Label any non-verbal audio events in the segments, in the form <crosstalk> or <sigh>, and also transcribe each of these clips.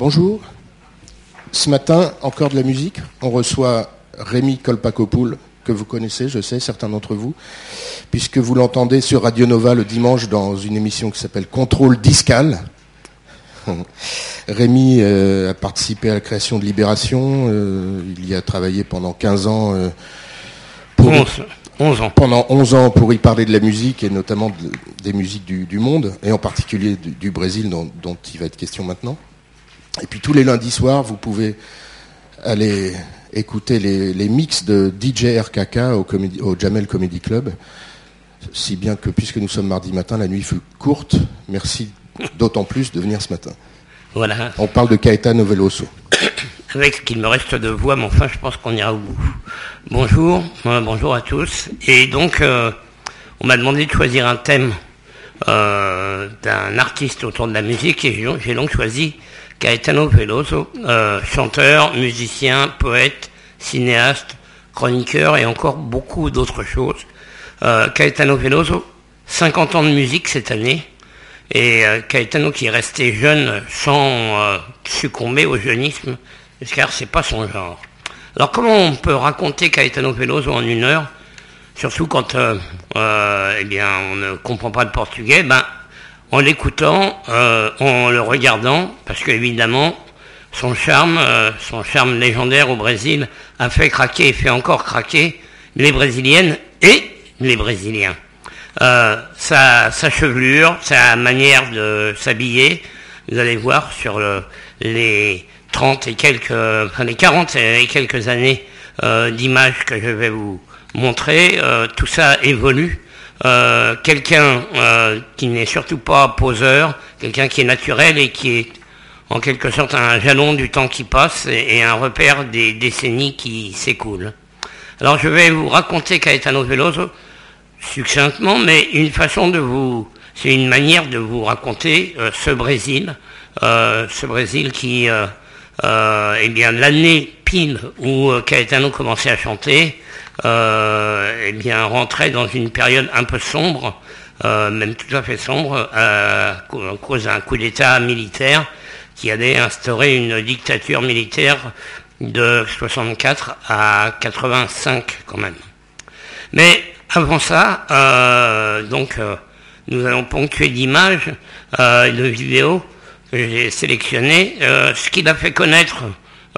Bonjour. Ce matin, encore de la musique. On reçoit Rémi Kolpakopoul, que vous connaissez, je sais, certains d'entre vous, puisque vous l'entendez sur Radio Nova le dimanche dans une émission qui s'appelle Contrôle Discal. <laughs> Rémi euh, a participé à la création de Libération. euh, il y a travaillé pendant 15 ans. euh, pour- 11, 11 ans. pendant 11 ans pour y parler de la musique et notamment de- des musiques du, du monde, et en particulier du, du Brésil dont, dont il va être question maintenant. Et puis tous les lundis soirs, vous pouvez aller écouter les, les mix de DJ RKK au, comédie- au Jamel Comedy Club. Si bien que puisque nous sommes mardi matin, la nuit fut courte. Merci d'autant plus de venir ce matin. Voilà. On parle de Caetano Veloso. Avec <coughs> ce qu'il me reste de voix, mais enfin, je pense qu'on ira au bout. Bonjour, bonjour à tous. Et donc, euh, on m'a demandé de choisir un thème euh, d'un artiste autour de la musique, et j'ai donc choisi Caetano Veloso, euh, chanteur, musicien, poète, cinéaste, chroniqueur et encore beaucoup d'autres choses. Euh, Caetano Veloso, 50 ans de musique cette année, et euh, Caetano qui est resté jeune sans euh, succomber au jeunisme, car c'est pas son genre. Alors comment on peut raconter Caetano Veloso en une heure, surtout quand euh, euh, eh on ne comprend pas le portugais ben, En l'écoutant, euh, en le regardant, parce qu'évidemment, son charme, euh, son charme légendaire au Brésil a fait craquer et fait encore craquer les Brésiliennes et les Brésiliens. Euh, sa, chevelure, sa manière de s'habiller, vous allez voir sur le- les 30 et quelques, enfin les 40 et quelques années d'images que je vais vous montrer, tout ça évolue. Euh, quelqu'un euh, qui n'est surtout pas poseur, quelqu'un qui est naturel et qui est en quelque sorte un jalon du temps qui passe et, un repère des décennies qui s'écoulent. Alors je vais vous raconter Caetano Veloso succinctement, mais une façon de vous, c'est une manière de vous raconter euh, ce Brésil, ce Brésil qui, eh bien, l'année pile où Caetano commençait à chanter, eh bien, rentrait dans une période un peu sombre, euh, même tout à fait sombre, euh, à cause d'un coup d'État militaire qui allait instaurer une dictature militaire de 64 à 85 quand même. Mais avant ça, euh, donc, euh, nous allons ponctuer d'images, euh, de vidéos que j'ai sélectionnées, euh, ce qu'il a fait connaître,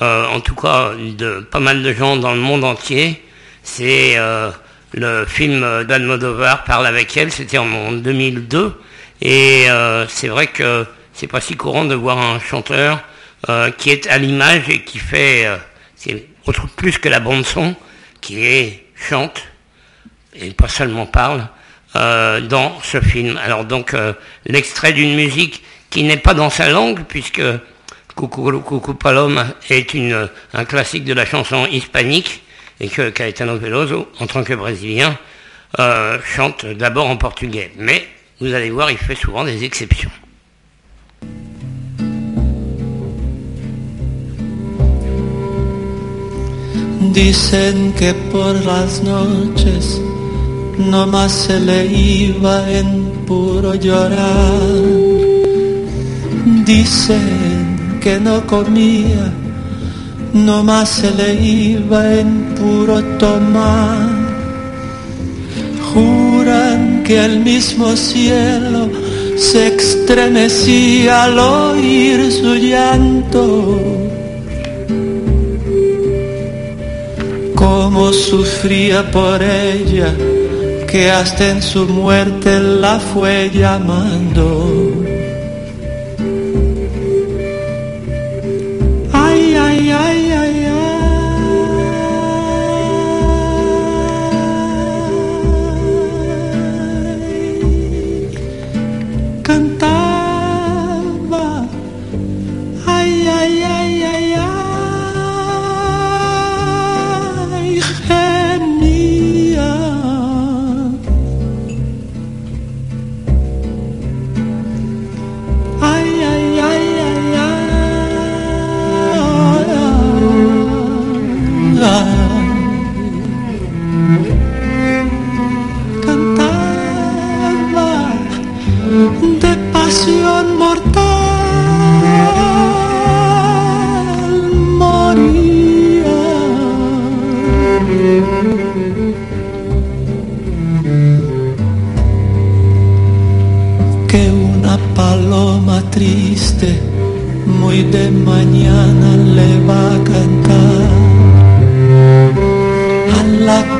euh, en tout cas de pas mal de gens dans le monde entier, c'est euh, le film d'Almodovar Parle avec elle, c'était en, en 2002, et euh, c'est vrai que c'est pas si courant de voir un chanteur euh, qui est à l'image et qui fait, c'est autre plus que la bande son, qui est chante et pas seulement parle dans ce film. Alors donc l'extrait d'une musique qui n'est pas dans sa langue puisque Coucou, Paloma est un classique de la chanson hispanique et que Caetano Veloso, en tant que brésilien, euh, chante d'abord en portugais. Mais vous allez voir, il fait souvent des exceptions. Dicen que por las noches nomás se le iba en puro llorar. Dicen que no comía, nomás se le iba en puro tomar. Juran que el mismo cielo se estremecía al oír su llanto. Cómo sufría por ella, que hasta en su muerte la fue llamando.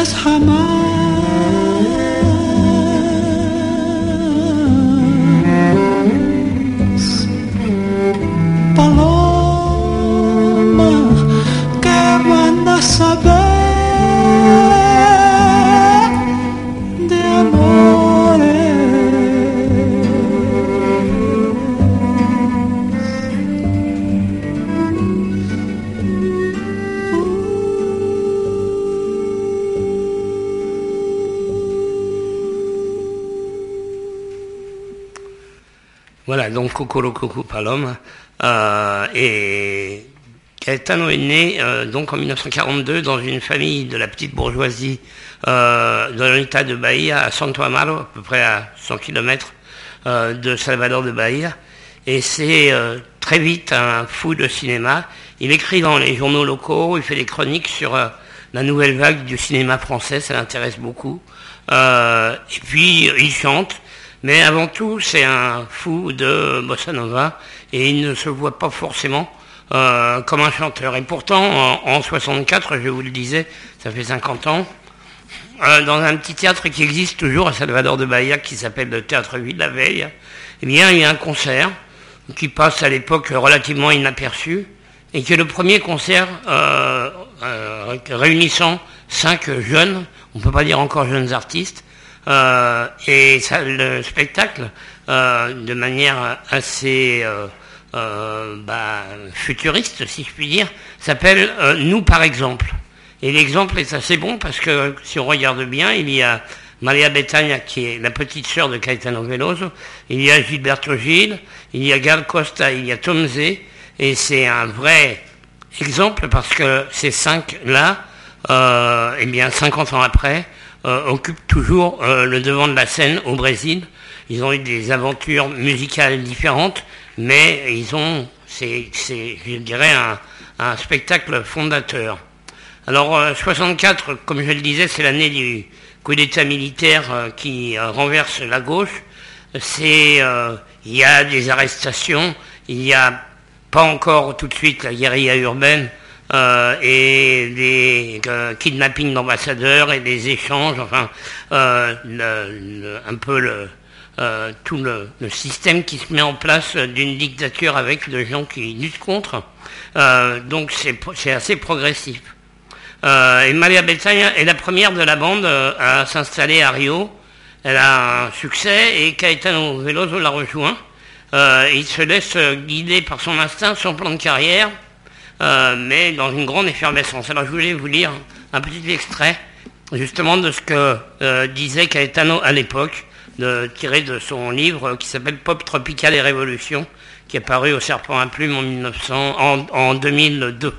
just how much Coco Palom. Euh, et Caetano est né euh, donc en 1942 dans une famille de la petite bourgeoisie euh, de l'État de Bahia, à Santo Amaro, à peu près à 100 km de Salvador de Bahia. Et c'est très vite un fou de cinéma. Il écrit dans les journaux locaux, il fait des chroniques sur la nouvelle vague du cinéma français, ça l'intéresse beaucoup. et puis il chante. Mais avant tout, c'est un fou de bossa nova et il ne se voit pas forcément euh, comme un chanteur. Et pourtant, en, 64, je vous le disais, ça fait 50 ans, euh, dans un petit théâtre qui existe toujours à Salvador de Bahia, qui s'appelle le Théâtre Ville la Veille, eh bien, il y a un concert qui passe à l'époque relativement inaperçu et qui est le premier concert euh, réunissant cinq jeunes, on ne peut pas dire encore jeunes artistes, et ça, le spectacle, euh, de manière assez euh, bah, futuriste, si je puis dire, s'appelle Nous par exemple. Et l'exemple est assez bon parce que si on regarde bien, il y a Maria Betania qui est la petite sœur de Caetano Veloso, il y a Gilberto Gil, il y a Gal Costa, il y a Tom Zé, et c'est un vrai exemple parce que ces cinq-là, euh, eh bien 50 ans après, euh, occupent toujours euh, le devant de la scène au Brésil. Ils ont eu des aventures musicales différentes, mais ils ont, c'est, je dirais, un, spectacle fondateur. Alors, 64, comme je le disais, c'est l'année du coup d'État militaire qui renverse la gauche. C'est, il y a des arrestations, il n'y a pas encore tout de suite la guérilla urbaine, euh, et des euh, kidnappings d'ambassadeurs et des échanges, enfin, euh, un peu le, tout le, système qui se met en place d'une dictature avec des gens qui luttent contre. donc c'est assez progressif. et Maria Betania est la première de la bande à s'installer à Rio. Elle a un succès et Caetano Veloso la rejoint. il se laisse guider par son instinct, son plan de carrière. Euh, mais dans une grande effervescence. Alors je voulais vous lire un petit extrait justement de ce que euh, disait Caetano à l'époque, tiré de son livre qui s'appelle Pop Tropical et Révolution, qui est paru au Serpent à Plume en, 1900, en, 2002.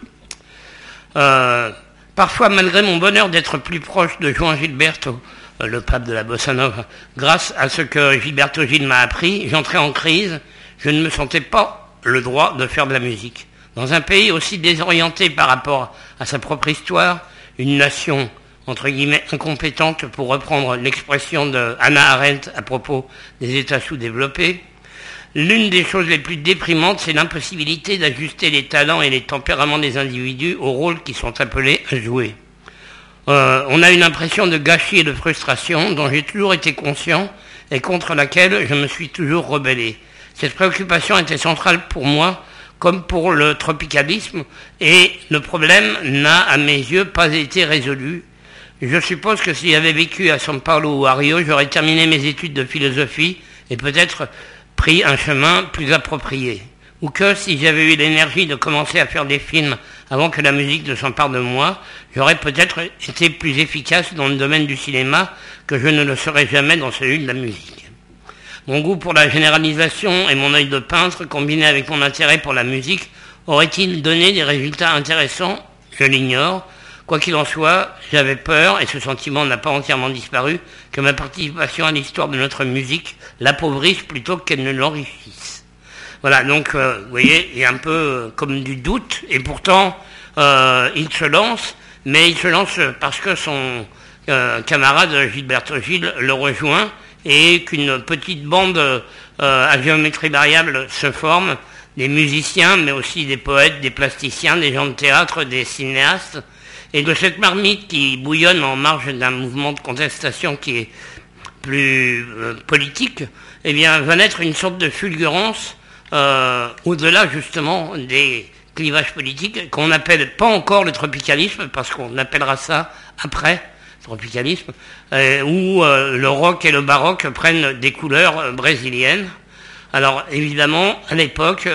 Euh, parfois, malgré mon bonheur d'être plus proche de Juan Gilberto, le pape de la bossa nova, grâce à ce que Gilberto Gil m'a appris, j'entrais en crise, je ne me sentais pas le droit de faire de la musique. Dans un pays aussi désorienté par rapport à sa propre histoire, une nation entre guillemets incompétente pour reprendre l'expression de Hannah Arendt à propos des États sous-développés, l'une des choses les plus déprimantes, c'est l'impossibilité d'ajuster les talents et les tempéraments des individus aux rôles qui sont appelés à jouer. Euh, on a une impression de gâchis et de frustration dont j'ai toujours été conscient et contre laquelle je me suis toujours rebellé. Cette préoccupation était centrale pour moi comme pour le tropicalisme, et le problème n'a, à mes yeux, pas été résolu. Je suppose que si j'avais vécu à São Paulo ou à Rio, j'aurais terminé mes études de philosophie et peut-être pris un chemin plus approprié. Ou que si j'avais eu l'énergie de commencer à faire des films avant que la musique ne s'empare de moi, j'aurais peut-être été plus efficace dans le domaine du cinéma que je ne le serais jamais dans celui de la musique. Mon goût pour la généralisation et mon œil de peintre, combiné avec mon intérêt pour la musique, aurait-il donné des résultats intéressants? Je l'ignore. Quoi qu'il en soit, j'avais peur, et ce sentiment n'a pas entièrement disparu, que ma participation à l'histoire de notre musique l'appauvrisse plutôt qu'elle ne l'enrichisse. Voilà, donc, euh, vous voyez, il y a un peu euh, comme du doute, et pourtant, euh, il se lance, mais il se lance parce que son camarade Gilberto Gilles le rejoint, et qu'une petite bande euh, à géométrie variable se forme, des musiciens, mais aussi des poètes, des plasticiens, des gens de théâtre, des cinéastes, et de cette marmite qui bouillonne en marge d'un mouvement de contestation qui est plus euh, politique, eh bien, va naître une sorte de fulgurance euh, au-delà justement des clivages politiques qu'on n'appelle pas encore le tropicalisme, parce qu'on appellera ça après, tropicalisme, euh, où euh, le rock et le baroque prennent des couleurs euh, brésiliennes. Alors évidemment, à l'époque,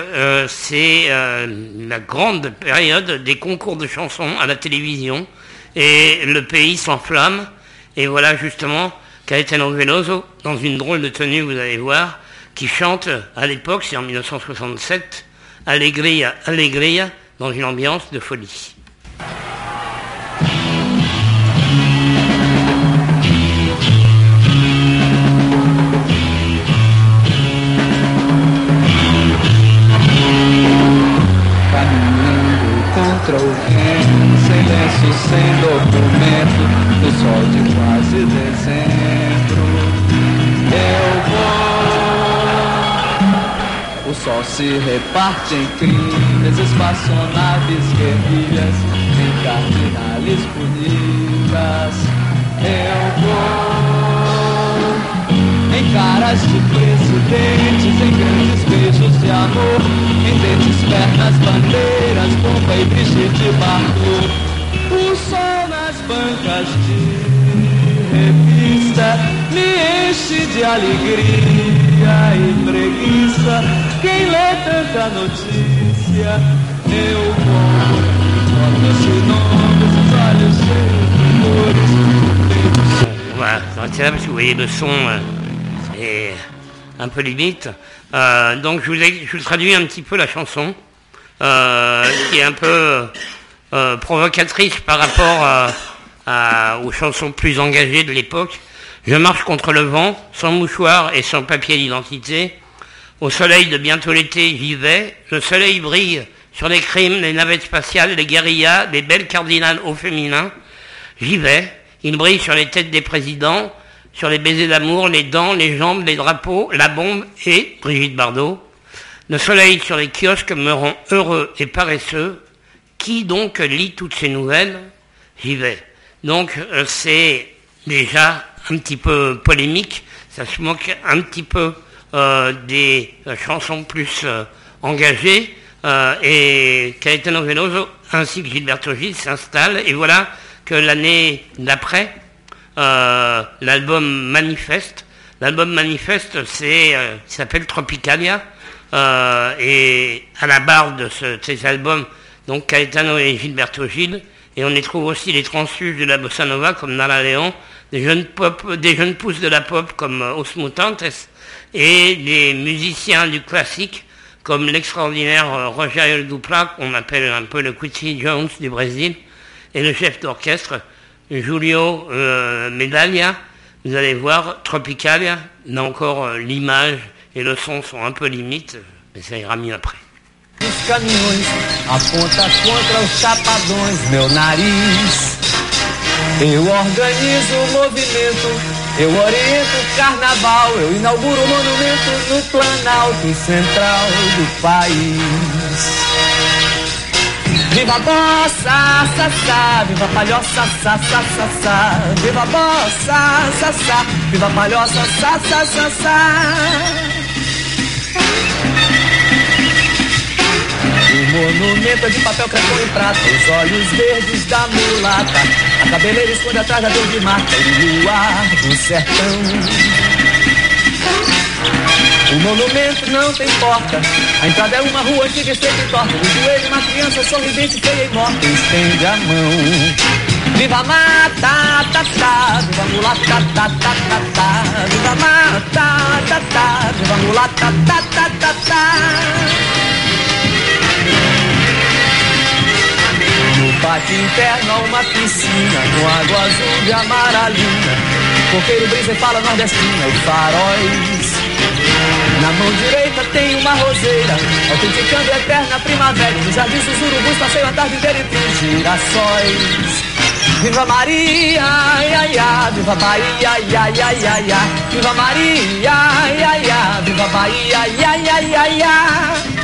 c'est la grande période des concours de chansons à la télévision, et le pays s'enflamme, et voilà justement Caetano Veloso, dans une drôle de tenue, vous allez voir, qui chante à l'époque, c'est en 1967, Allegria, Allegria, dans une ambiance de folie. Se reparte em crimes, espaçonaves, guerrilhas, em cardinales bonitas. Eu vou. Em caras de presidentes, em grandes beijos de amor, em dentes, pernas, bandeiras, bomba e Brigitte Bardot. O sol nas bancas de revista me enche de alegria e preguiça. Quem lê. Voilà, c'est vous voyez le son, euh, et un peu limite. Euh, donc je vous, traduis un petit peu la chanson, euh, qui est un peu provocatrice par rapport aux chansons plus engagées de l'époque. Je marche contre le vent, sans mouchoir et sans papier d'identité. Au soleil de bientôt l'été, j'y vais. Le soleil brille sur les crimes, les navettes spatiales, les guérillas, les belles cardinales au féminin. J'y vais. Il brille sur les têtes des présidents, sur les baisers d'amour, les dents, les jambes, les drapeaux, la bombe et Brigitte Bardot. Le soleil sur les kiosques me rend heureux et paresseux. Qui donc lit toutes ces nouvelles? J'y vais. Donc euh, c'est déjà un petit peu polémique, ça se moque un petit peu des euh, chansons plus engagées, et Caetano Veloso ainsi que Gilberto Gil s'installent, et voilà que l'année d'après, euh, l'album Manifeste. L'album Manifeste, c'est, euh, s'appelle Tropicalia. Euh, et à la barre de, ces albums, donc Caetano et Gilberto Gil, et on y trouve aussi les transfuges de la bossa nova comme Nara Leon, des jeunes pop, des jeunes pousses de la pop comme Os Mutantes, et des musiciens du classique comme l'extraordinaire Roger Dupla, qu'on appelle un peu le Quincy Jones du Brésil, et le chef d'orchestre Julio euh, Medaglia, vous allez voir, Tropicalia, là encore euh, l'image et le son sont un peu limites, mais ça ira mieux après. Eu organizo o movimento, eu oriento o carnaval, eu inauguro o monumento no planalto central do país. Viva bossa, sa, sa, viva palhoça, sa, sa, sa, sa. Viva bossa, sa, sa, viva palhoça, sa, sa, O monumento é de papel crepom e prata, os olhos verdes da mulata. A cabeleira esconde atrás da dor de mata, o luar do sertão. O monumento não tem porta. A entrada é uma rua antiga, estreita e torta. No joelho, uma criança sorridente, feia e morta. Estende a mão. Viva a mata, ta, ta. Viva a mulata, ta, ta, ta, ta. Viva a mata, ta, ta. Viva a mulata, ta, ta, ta, ta. Pátio interno há uma piscina Com água azul de amaralina Coqueiro brisa e fala nordestina E faróis na mão direita tem uma roseira, autenticando a eterna primavera. No jardim dos urubus passeio a tarde inteira entre girassóis. Viva Maria, ai, ai, ai, viva Bahia, ai, ai, ai, ai, ai. Viva Maria, ai, ai, ai, viva Bahia, ai, ai, ai, ai, ai.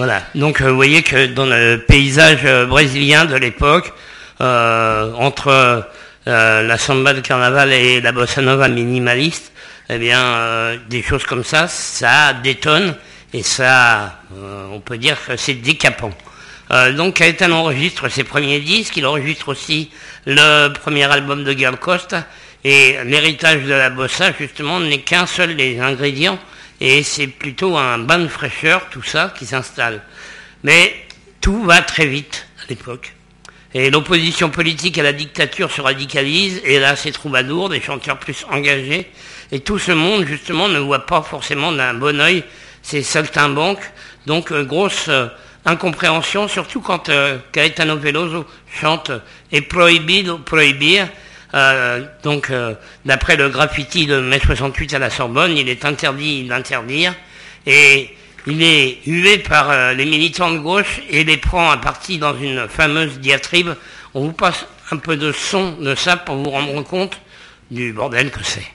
Voilà, donc euh, vous voyez que dans le paysage euh, brésilien de l'époque, euh, entre la samba de carnaval et la bossa nova minimaliste, eh bien, des choses comme ça, ça détonne et ça, on peut dire que c'est décapant. Donc Caetano enregistre ses premiers disques, il enregistre aussi le premier album de Gal Costa et l'héritage de la bossa justement n'est qu'un seul des ingrédients et c'est plutôt un bain de fraîcheur tout ça qui s'installe. Mais tout va très vite à l'époque. Et l'opposition politique à la dictature se radicalise, et là c'est troubadour, des chanteurs plus engagés, et tout ce monde justement ne voit pas forcément d'un bon oeil ces saltimbanques, donc euh, grosse euh, incompréhension, surtout quand euh, Caetano Veloso chante est prohibido prohibir, euh, donc euh, d'après le graffiti de mai 68 à la Sorbonne, il est interdit d'interdire, et il est hué par euh, les militants de gauche et les prend à partie dans une fameuse diatribe. On vous passe un peu de son de ça pour vous rendre compte du bordel que c'est.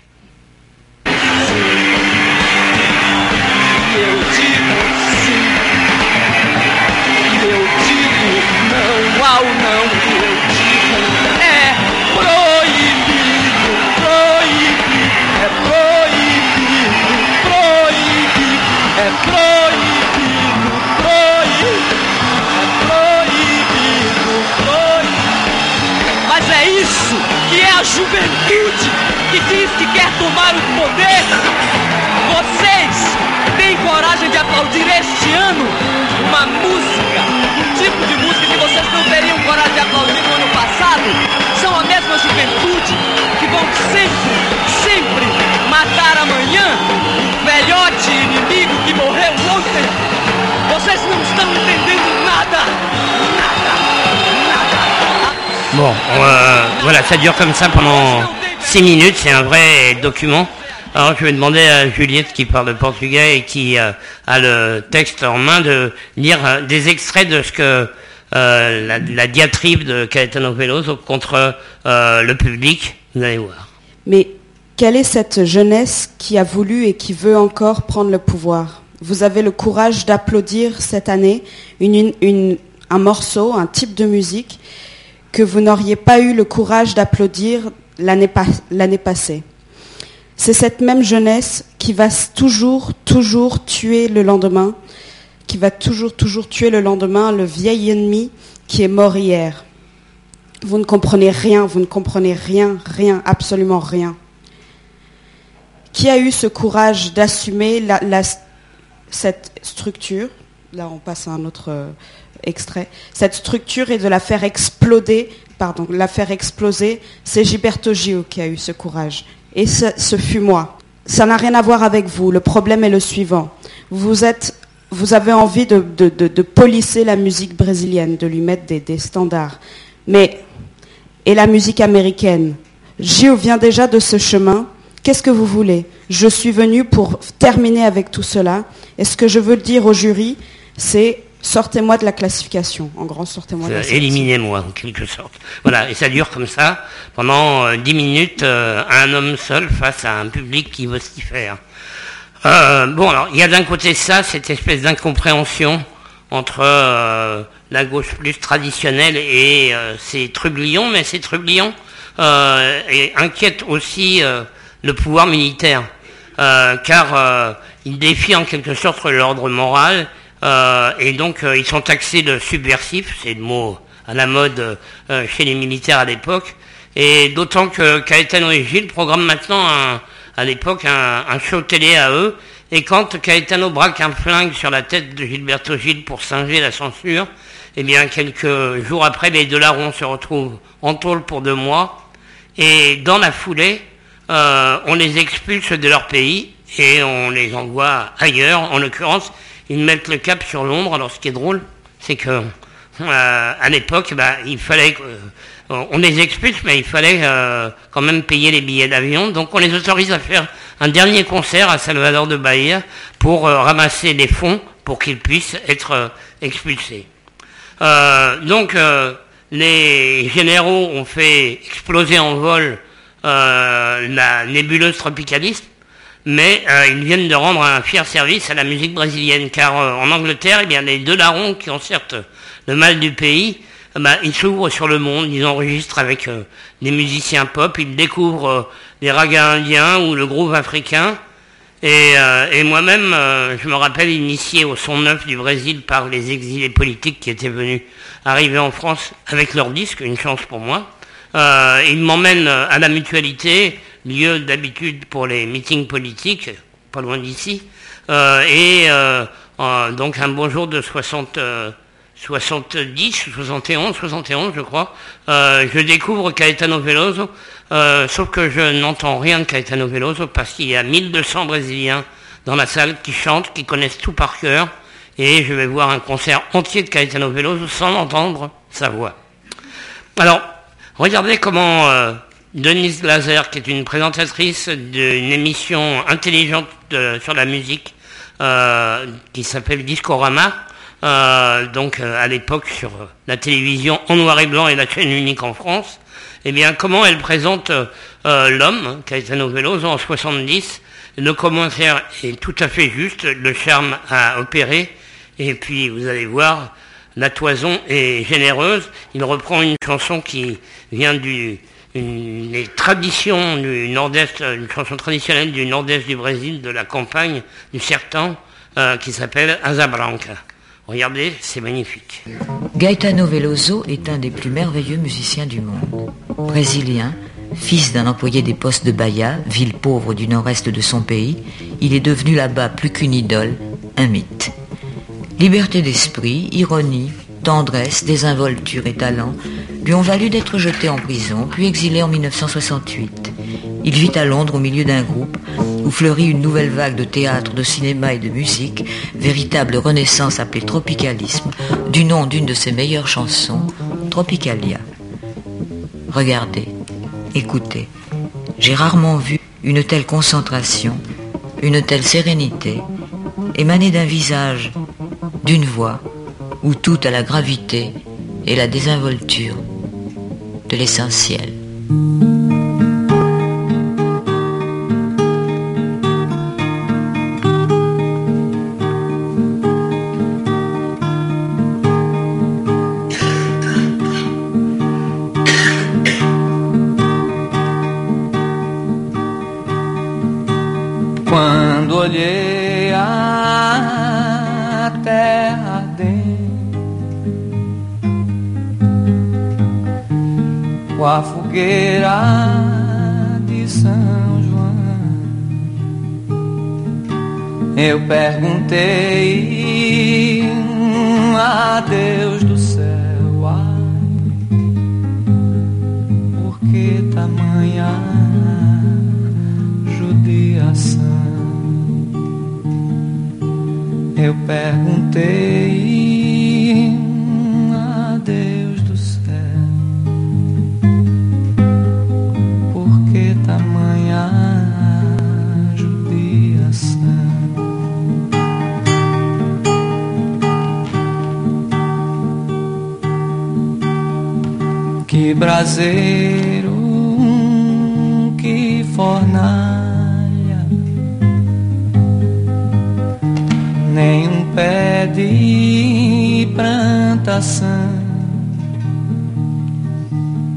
Proibido, proibido, proibido, proibido. Mas é isso que é a juventude que diz que quer tomar o poder. Vocês têm coragem de aplaudir este ano uma música, um tipo de música que vocês não teriam coragem de aplaudir Bon, euh, voilà, ça dure comme ça pendant 6 minutes, c'est un vrai document. Alors je vais demander à Juliette qui parle portugais et qui euh, a le texte en main de lire euh, des extraits de ce que la, diatribe de Caetano Veloso contre le public. Vous allez voir. Mais quelle est cette jeunesse qui a voulu et qui veut encore prendre le pouvoir? Vous avez le courage d'applaudir cette année un morceau, un type de musique que vous n'auriez pas eu le courage d'applaudir l'année pas- l'année passée. C'est cette même jeunesse qui va toujours, toujours tuer le lendemain, qui va toujours, toujours tuer le lendemain le vieil ennemi qui est mort hier. Vous ne comprenez rien, vous ne comprenez rien, rien, absolument rien. Qui a eu ce courage d'assumer cette structure? Là, on passe à un autre euh, extrait. Cette structure et de la faire exploser, pardon, la faire exploser, c'est Gilberto Gil qui a eu ce courage. Et ce, fut moi. Ça n'a rien à voir avec vous. Le problème est le suivant. Vous êtes, vous avez envie de, polisser la musique brésilienne, de lui mettre des, standards. Mais, et la musique américaine Gil vient déjà de ce chemin. Qu'est-ce que vous voulez? Je suis venu pour terminer avec tout cela. Et ce que je veux dire au jury, c'est sortez-moi de la classification. En grand, sortez-moi de la. Éliminez-moi en quelque sorte. Voilà, et ça dure comme ça pendant euh, 10 minutes, euh, un homme seul face à un public qui vocifère. Euh, bon, alors, il y a d'un côté ça, cette espèce d'incompréhension entre euh, la gauche plus traditionnelle et euh, ces trublions, mais ces trublions inquiètent aussi le pouvoir militaire, car ils défient en quelque sorte l'ordre moral et donc ils sont taxés de subversifs, c'est le mot à la mode chez les militaires à l'époque. Et d'autant que Caetano et Gilles programment maintenant à l'époque un, show télé à eux. Et quand Caetano braque un flingue sur la tête de Gilberto Gilles pour singer la censure, eh bien quelques jours après, les deux larrons se retrouvent en tôle pour deux mois. Et dans la foulée, euh, on les expulse de leur pays et on les envoie ailleurs. En l'occurrence, ils mettent le cap sur Londres. Alors ce qui est drôle, c'est que euh, à l'époque, bah, il fallait on les expulse, mais il fallait euh, quand même payer les billets d'avion. Donc on les autorise à faire un dernier concert à Salvador de Bahia pour euh, ramasser des fonds pour qu'ils puissent être euh, expulsés. donc les généraux ont fait exploser en vol la nébuleuse tropicaliste, mais ils viennent de rendre un fier service à la musique brésilienne, car en Angleterre, y a les deux larrons qui ont certes le mal du pays, ah bah, ils s'ouvrent sur le monde, ils enregistrent avec euh, des musiciens pop, ils découvrent euh, les ragas indiens ou le groove africain. Et, euh, moi-même, je me rappelle initié au son neuf du Brésil par les exilés politiques qui étaient venus arriver en France avec leur disque, une chance pour moi. ils m'emmènent à la mutualité, lieu d'habitude pour les meetings politiques, pas loin d'ici. et donc un bonjour de 60 70, 71, 71 je crois, euh, je découvre Caetano Veloso, euh, sauf que je n'entends rien de Caetano Veloso parce qu'il y a 1200 Brésiliens dans la salle qui chantent, qui connaissent tout par cœur, et je vais voir un concert entier de Caetano Veloso sans entendre sa voix. Alors, regardez comment euh, Denise Lazer, qui est une présentatrice d'une émission intelligente sur la musique, qui s'appelle Discorama, euh, donc euh, à l'époque sur la télévision en noir et blanc et la chaîne unique en France, eh bien comment elle présente euh, l'homme, Caetano Veloso, en 70. Le commentaire est tout à fait juste, le charme a opéré, et puis vous allez voir, la toison est généreuse. Il reprend une chanson qui vient du une, traditions du nord-est, une chanson traditionnelle du nord-est du Brésil, de la campagne, du sertão, qui s'appelle Asa Branca. Regardez, c'est magnifique. Gaetano Veloso est un des plus merveilleux musiciens du monde. Brésilien, fils d'un employé des postes de Bahia, ville pauvre du nord-est de son pays, il est devenu là-bas plus qu'une idole, un mythe. Liberté d'esprit, ironie, tendresse, désinvolture et talent lui ont valu d'être jeté en prison, puis exilé en 1968. Il vit à Londres au milieu d'un groupe où fleurit une nouvelle vague de théâtre, de cinéma et de musique, véritable renaissance appelée tropicalisme, du nom d'une de ses meilleures chansons, Tropicalia. Regardez, écoutez, j'ai rarement vu une telle concentration, une telle sérénité, émaner d'un visage, d'une voix, où tout a la gravité et la désinvolture de l'essentiel. Fogueira de São João. Eu perguntei a Deus do céu, ai, por que tamanha judiação? Eu perguntei braseiro, que fornalha, nem um pé de plantação,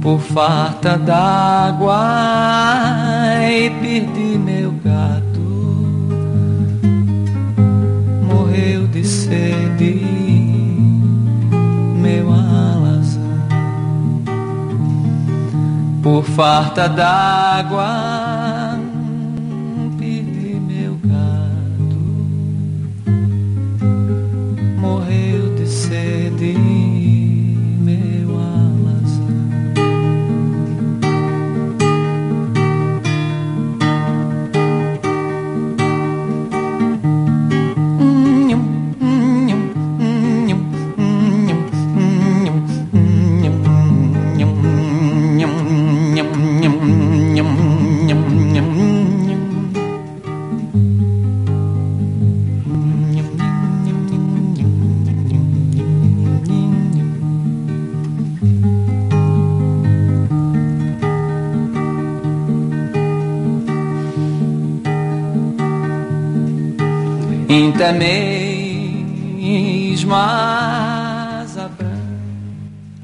por farta d'água e perdi por farta d'água, perdi meu gado, morreu de sede,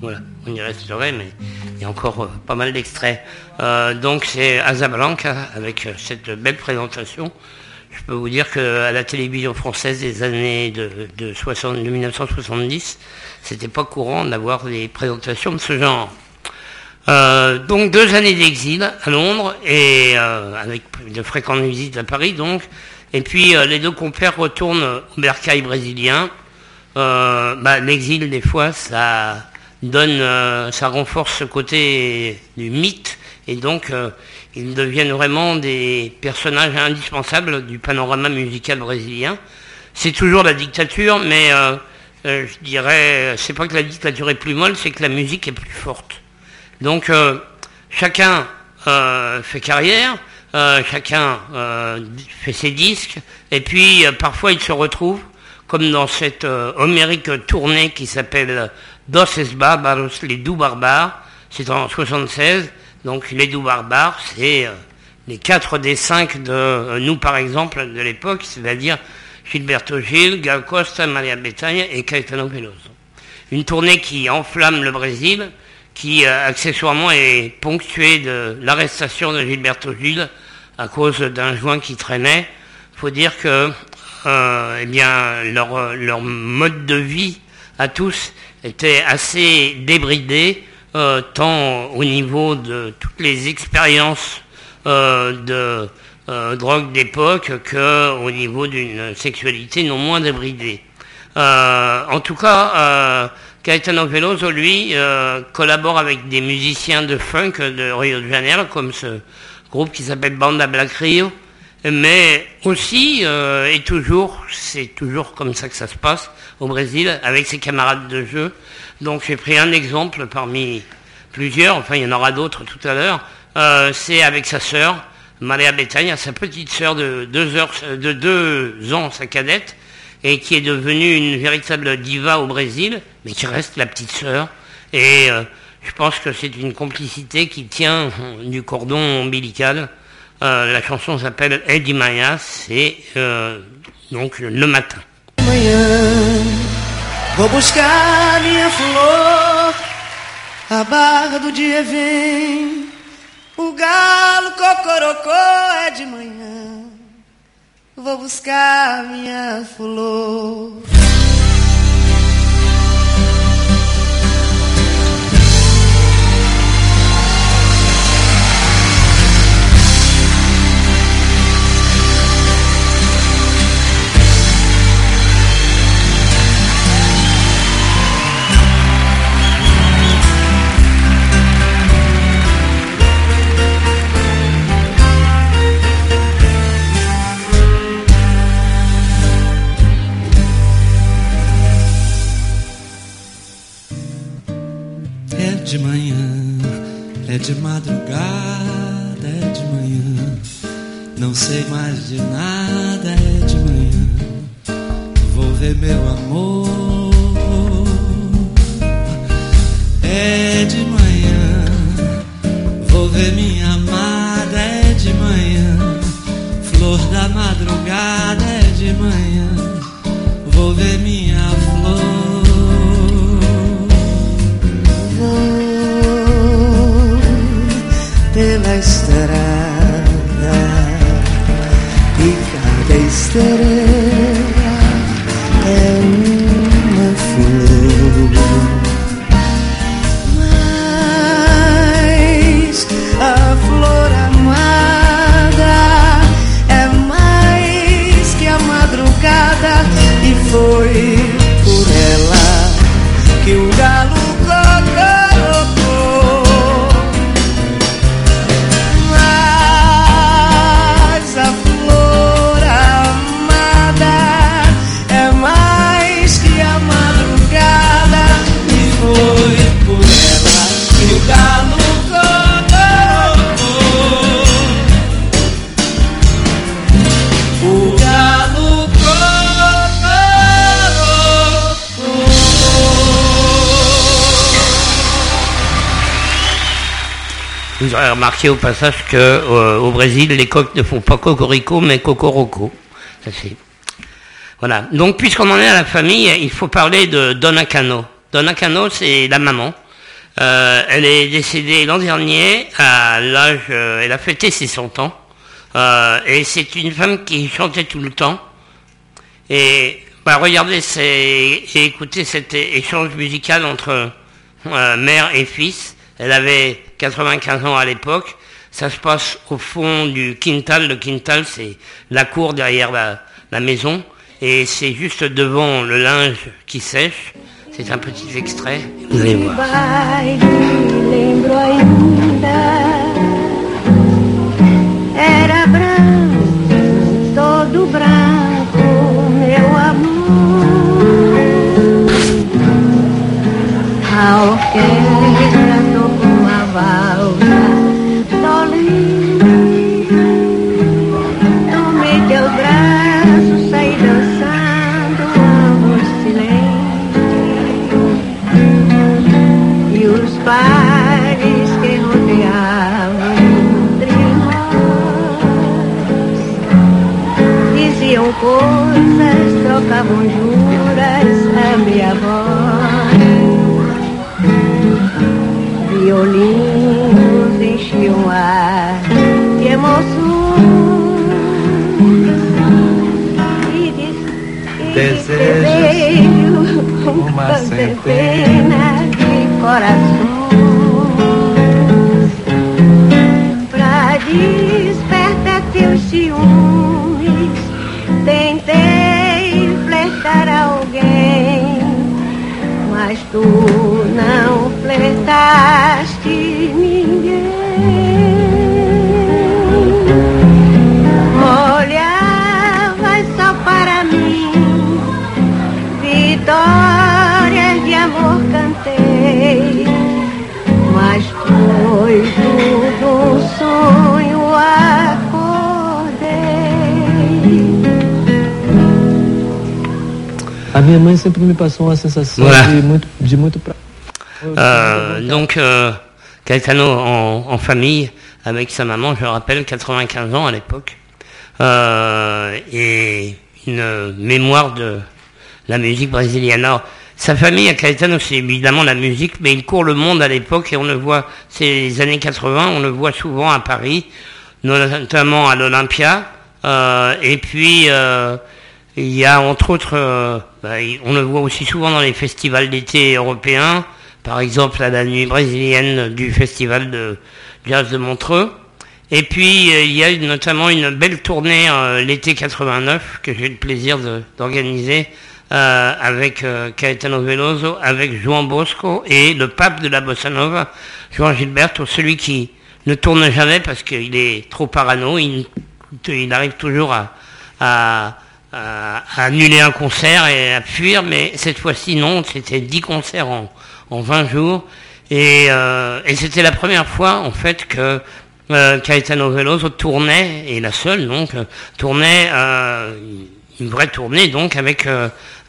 Voilà, on y resterait, mais il y a encore euh, pas mal d'extraits. Euh, donc c'est Azablanca avec euh, cette belle présentation. Je peux vous dire qu'à la télévision française des années de, de, 60, de 1970, c'était pas courant d'avoir des présentations de ce genre. Donc deux années d'exil à Londres et avec de fréquentes visites à Paris donc. Et puis euh, les deux compères retournent au bercail brésilien. Euh, bah, L'exil des fois ça donne, euh, ça renforce ce côté du mythe et donc ils deviennent vraiment des personnages indispensables du panorama musical brésilien. C'est toujours la dictature, mais je dirais, c'est pas que la dictature est plus molle, c'est que la musique est plus forte. Donc chacun fait carrière, euh, chacun euh, fait ses disques, et puis euh, parfois ils se retrouvent, comme dans cette homérique tournée qui s'appelle Dos es Barbaros, les doux barbares, c'est en 76, donc les doux barbares, c'est les quatre des cinq de nous par exemple de l'époque, c'est-à-dire Gilberto Gil, Gal Costa, Maria Bethânia et Caetano Veloso. Une tournée qui enflamme le Brésil, qui accessoirement est ponctuée de l'arrestation de Gilberto Gil à cause d'un joint qui traînait. Il faut dire que euh, eh bien, leur, leur mode de vie à tous était assez débridé, euh, tant au niveau de toutes les expériences euh, de euh, drogue d'époque qu'au niveau d'une sexualité non moins débridée. Euh, en tout cas, Caetano Veloso, lui, euh, collabore avec des musiciens de funk de Rio de Janeiro, comme ce groupe qui s'appelle Banda Black Rio, mais aussi, euh, et toujours, c'est toujours comme ça que ça se passe au Brésil, avec ses camarades de jeu. Donc j'ai pris un exemple parmi plusieurs, enfin il y en aura d'autres tout à l'heure, euh, c'est avec sa sœur, Maria Bethânia, sa petite sœur de deux ans, sa cadette, et qui est devenue une véritable diva au Brésil, mais qui reste la petite sœur. Et euh, je pense que c'est une complicité qui tient du cordon ombilical. Euh, la chanson s'appelle Eddie Maya, c'est euh, donc le matin. Vou buscar minha flor. De manhã, é de madrugada, é de manhã. Não sei mais de nada, é de manhã. Vou ver meu amor. É de manhã, vou ver minha amada, é de manhã. Flor da madrugada, é de manhã. Vou ver minha pela estrada e cada estrela remarqué au passage que euh, au Brésil, les coqs ne font pas cocorico, mais cocoroco. Ça c'est. Voilà. Donc, puisqu'on en est à la famille, il faut parler de Donna Cano. Donna Cano, c'est la maman. Euh, elle est décédée l'an dernier à l'âge, euh, elle a fêté ses 100 ans. Et c'est une femme qui chantait tout le temps. Et bah, regardez et écoutez cet échange musical entre mère et fils. Elle avait 95 ans à l'époque. Ça se passe au fond du quintal. Le quintal, c'est la cour derrière la, maison. Et c'est juste devant le linge qui sèche. C'est un petit extrait. Uma sensação Voilà. de muito, de muito pra... Euh, donc, euh, Caetano en, en famille avec sa maman, je rappelle, 95 ans à l'époque, euh, et une mémoire de la musique brésilienne. Alors, sa famille à Caetano, c'est évidemment la musique, mais il court le monde à l'époque et on le voit, c'est les années 80, on le voit souvent à Paris, notamment à l'Olympia, euh, et puis il y a entre autres, euh, bah, on le voit aussi souvent dans les festivals d'été européens, par exemple à la nuit brésilienne du festival de jazz de Montreux. Et puis euh, il y a notamment une belle tournée euh, l'été 89 que j'ai eu le plaisir d'organiser avec Caetano Veloso, avec Juan Bosco et le pape de la bossa nova, Juan Gilberto, celui qui ne tourne jamais parce qu'il est trop parano, il, il arrive toujours à, à- à- annuler un concert et à fuir, mais cette fois-ci non, c'était 10 concerts en, en 20 jours. Et, euh, et c'était la première fois en fait que euh, Caetano Veloso tournait, et la seule donc, euh, tournait euh, une vraie tournée donc avec,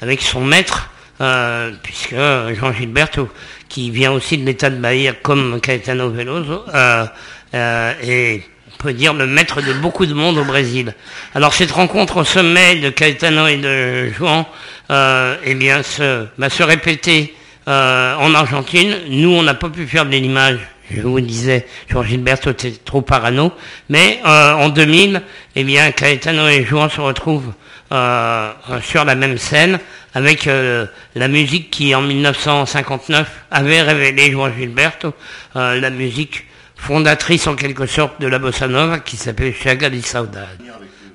avec son maître, puisque Jean Gilberto, qui vient aussi de l'état de Bahia comme Caetano Veloso, on dire le maître de beaucoup de monde au Brésil. Alors cette rencontre au sommet de Caetano et de Juan, euh, eh bien, se, va se répéter euh, en Argentine. Nous, on n'a pas pu faire de l'image. Je vous disais, Jean Gilberto était trop parano. Mais euh, en 2000, eh bien, Caetano et Juan se retrouvent sur la même scène avec la musique qui, en 1959, avait révélé Juan Gilberto, la musique fondatrice en quelque sorte de la bossa nova qui s'appelle Chaga Saudade.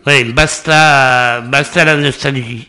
Oui, basta, basta la nostalgie.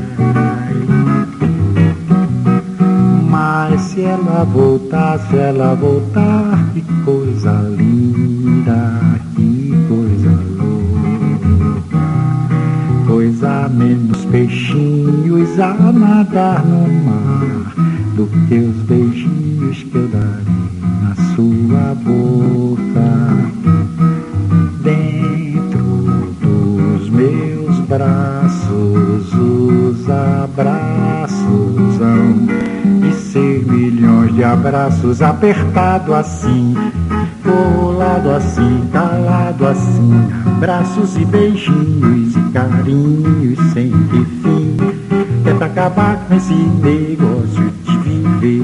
Mas se ela voltar, se ela voltar, que coisa linda, que coisa louca. Pois há menos peixinhos a nadar no mar do que os beijinhos que eu darei na sua boca. Dentro dos meus braços, os abraços de abraços apertado assim, colado assim, calado assim, braços e beijinhos e carinhos sem fim. É pra acabar com esse negócio de viver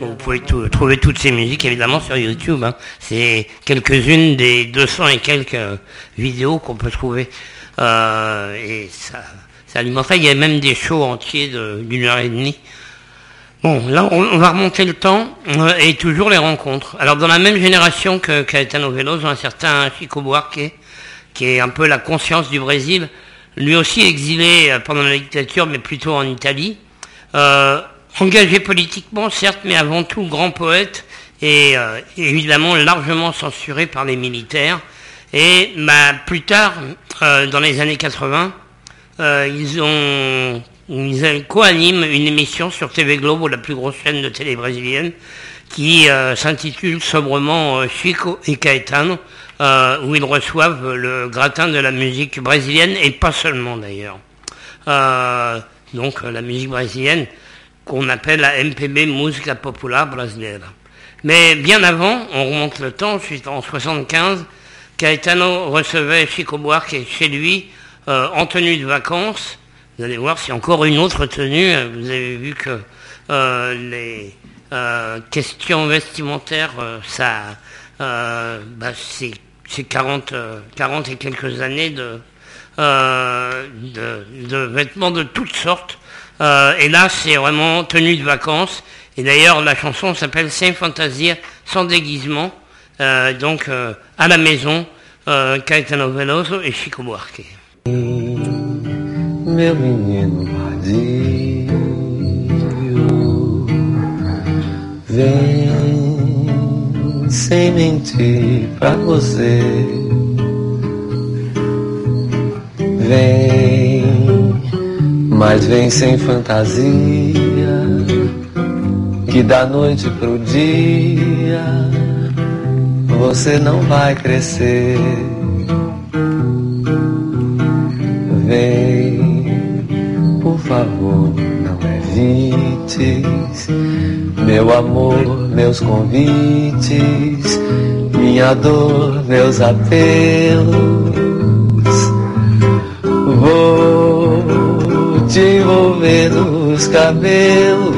Vous pouvez trouver toutes ces musiques évidemment sur YouTube. hein. C'est quelques-unes des 200 et quelques vidéos qu'on peut trouver. Euh, et ça, ça. Il y a même des shows entiers d'une heure et demie. Bon, là, on, va remonter le temps euh, et toujours les rencontres. Alors, dans la même génération que Caetano un certain Chico Buarque, qui est un peu la conscience du Brésil, lui aussi exilé euh, pendant la dictature, mais plutôt en Italie. Euh, engagé politiquement, certes, mais avant tout grand poète et euh, évidemment largement censuré par les militaires. Et bah, plus tard, dans les années 80, euh, ils ont ils co-animent une émission sur TV Globo, la plus grosse chaîne de télé brésilienne, qui s'intitule sobrement Chico et Caetano, euh, où ils reçoivent le gratin de la musique brésilienne et pas seulement d'ailleurs. Euh, donc la musique brésilienne qu'on appelle la MPB Música Popular Brasileira. Mais bien avant, on remonte le temps, en 75, Caetano recevait Chico Buarque chez lui euh, en tenue de vacances. Vous allez voir, c'est encore une autre tenue. Vous avez vu que les questions vestimentaires, ça, euh, bah, c'est c'est 40, euh, 40 et quelques années de, euh, de, vêtements de toutes sortes. Euh, et là, c'est vraiment tenue de vacances. Et d'ailleurs, la chanson s'appelle Saint Fantasia sans déguisement. Euh, donc, euh, à la maison, euh, Caetano Veloso et Chico Buarque. Sem mentir pra você. Vem, mas vem sem fantasia, que da noite pro dia você não vai crescer. Vem, por favor, não evites meu amor, meus convites, minha dor, meus apelos. Vou te envolver nos cabelos,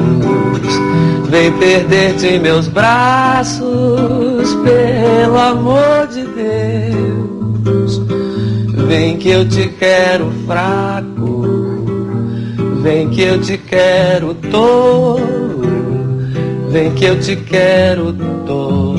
vem perder-te em meus braços, pelo amor de Deus. Vem que eu te quero fraco, vem que eu te quero todo, vem que eu te quero todo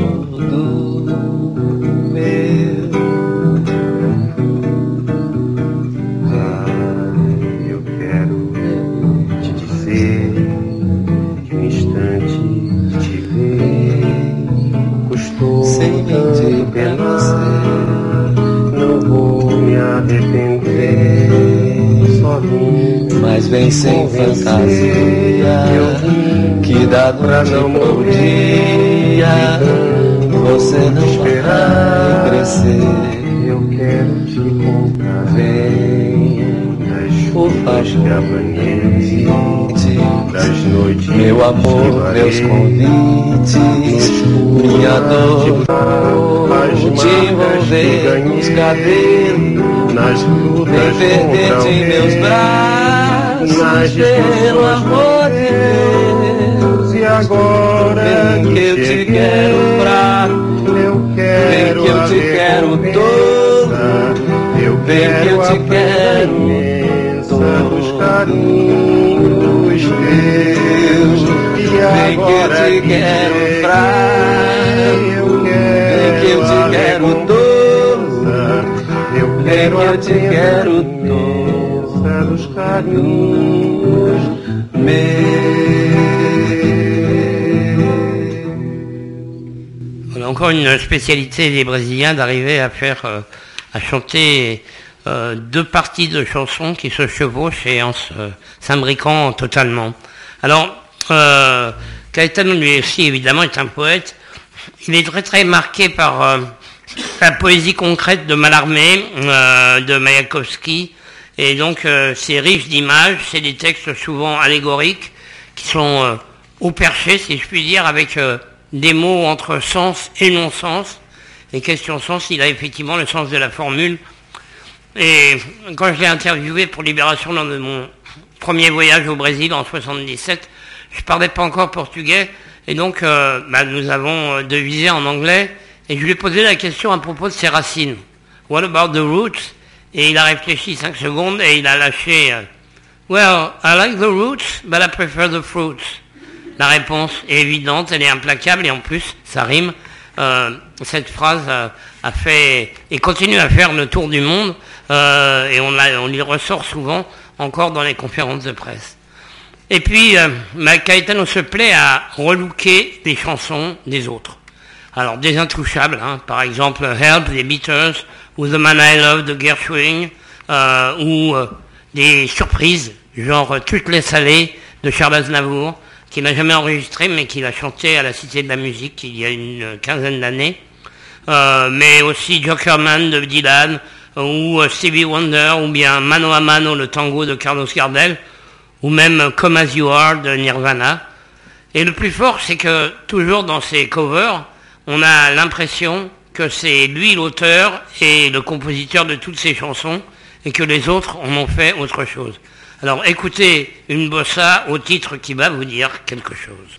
sem fantasia que dá pra não morrer. Você não esperar crescer. Eu quero te encontrar. Vem, por favor, das noites meu amor, meus convites, minha dor, te envolver nos cabelos, nas vem lutas perder o de meus braços, nas pelo amor de Deus. E agora Vem que eu te quero pra, eu vem quero que eu te quero todo, eu vem que quero eu te quero todo. dos carinhos teus. E Vem que eu agora te quero fraco, eu vem que eu te quero recompensa, eu Vem quero que a eu te quero presença encore une spécialité des Brésiliens d'arriver à faire, euh, à chanter euh, deux parties de chansons qui se chevauchent et en s'imbriquant totalement. Alors, euh, Caetano lui aussi évidemment est un poète. Il est très très marqué par la poésie concrète de Mallarmé, de Mayakovsky, et donc euh, c'est riche d'images, c'est des textes souvent allégoriques qui sont euh, au perché, si je puis dire, avec euh, des mots entre sens et non-sens. Et question sens, il a effectivement le sens de la formule. Et quand je l'ai interviewé pour Libération lors de mon premier voyage au Brésil en 77, je parlais pas encore portugais, et donc euh, bah, nous avons devisé en anglais, et je lui ai posé la question à propos de ses racines. What about the roots? Et il a réfléchi cinq secondes et il a lâché euh, Well, I like the roots, but I prefer the fruits. La réponse est évidente, elle est implacable et en plus, ça rime. Euh, cette phrase euh, a fait et continue à faire le tour du monde et on, la, on y ressort souvent encore dans les conférences de presse. Et puis, Mike se plaît à relooker les chansons des autres. Alors, des intouchables, hein, par exemple Help des Beatles ou The Man I Love de Gershwin, euh, ou euh, des surprises, genre euh, Toutes les salées de Charles Aznavour, qu'il n'a jamais enregistré, mais qu'il a chanté à la Cité de la Musique il y a une quinzaine d'années. Euh, mais aussi Jokerman de Dylan, ou euh, Stevie Wonder, ou bien Mano a Mano, le tango de Carlos Gardel, ou même euh, Come As You Are de Nirvana. Et le plus fort, c'est que toujours dans ces covers, on a l'impression que c'est lui l'auteur et le compositeur de toutes ces chansons, et que les autres en ont fait autre chose. Alors écoutez une bossa au titre qui va vous dire quelque chose.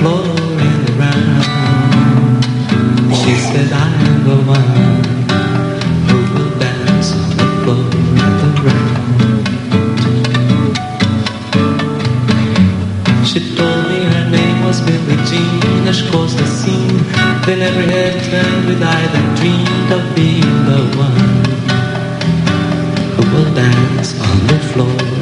Dance on the floor in the round. She said, I am the one who will dance on the floor in the round. She told me her name was Billie Jean, as coisas assim. Then every head turned with eyes that dreamed of being the one who will dance on the floor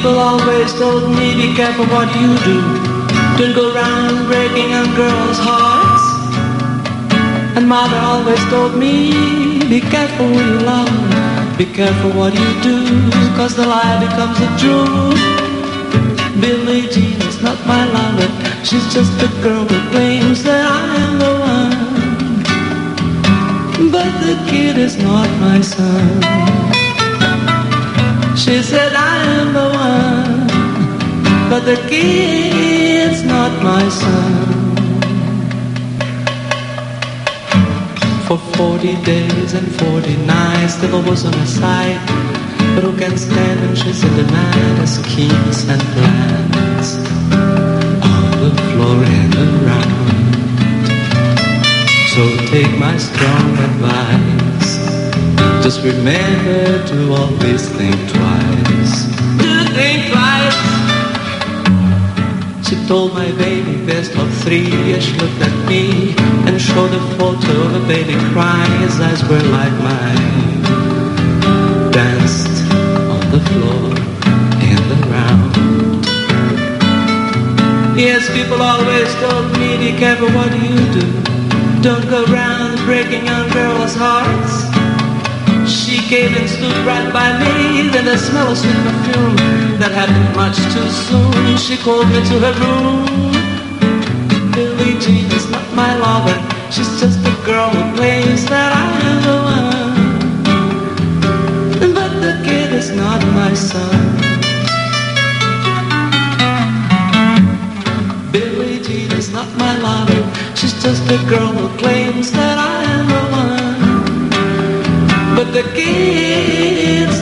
People always told me, be careful what you do. Don't go round breaking young girls' hearts. And mother always told me, be careful who you love. Be careful what you do, cause the lie becomes the truth. Billie Jean is not my lover, she's just a girl who claims that I am the one. But the kid is not my son. She said I am the one, but the kid's not my son. For 40 days and 40 nights till I was on her side. But who can stand when she's in the night as kings and lands on the floor and around. So take my strong advice. Just remember to always think twice. To think twice. She told my baby best of three she looked at me and showed a photo of a baby crying. His eyes were like mine. Danced on the floor in the round. Yes, people always told me, be careful what you do. Don't go round breaking young girls' hearts. Came and stood right by me, then the smell of sweet perfume that happened much too soon. She called me to her room. Billie Jean is not my lover, she's just a girl who claims that I am the one. But the kid is not my son. Billie Jean is not my lover, she's just a girl who claims that But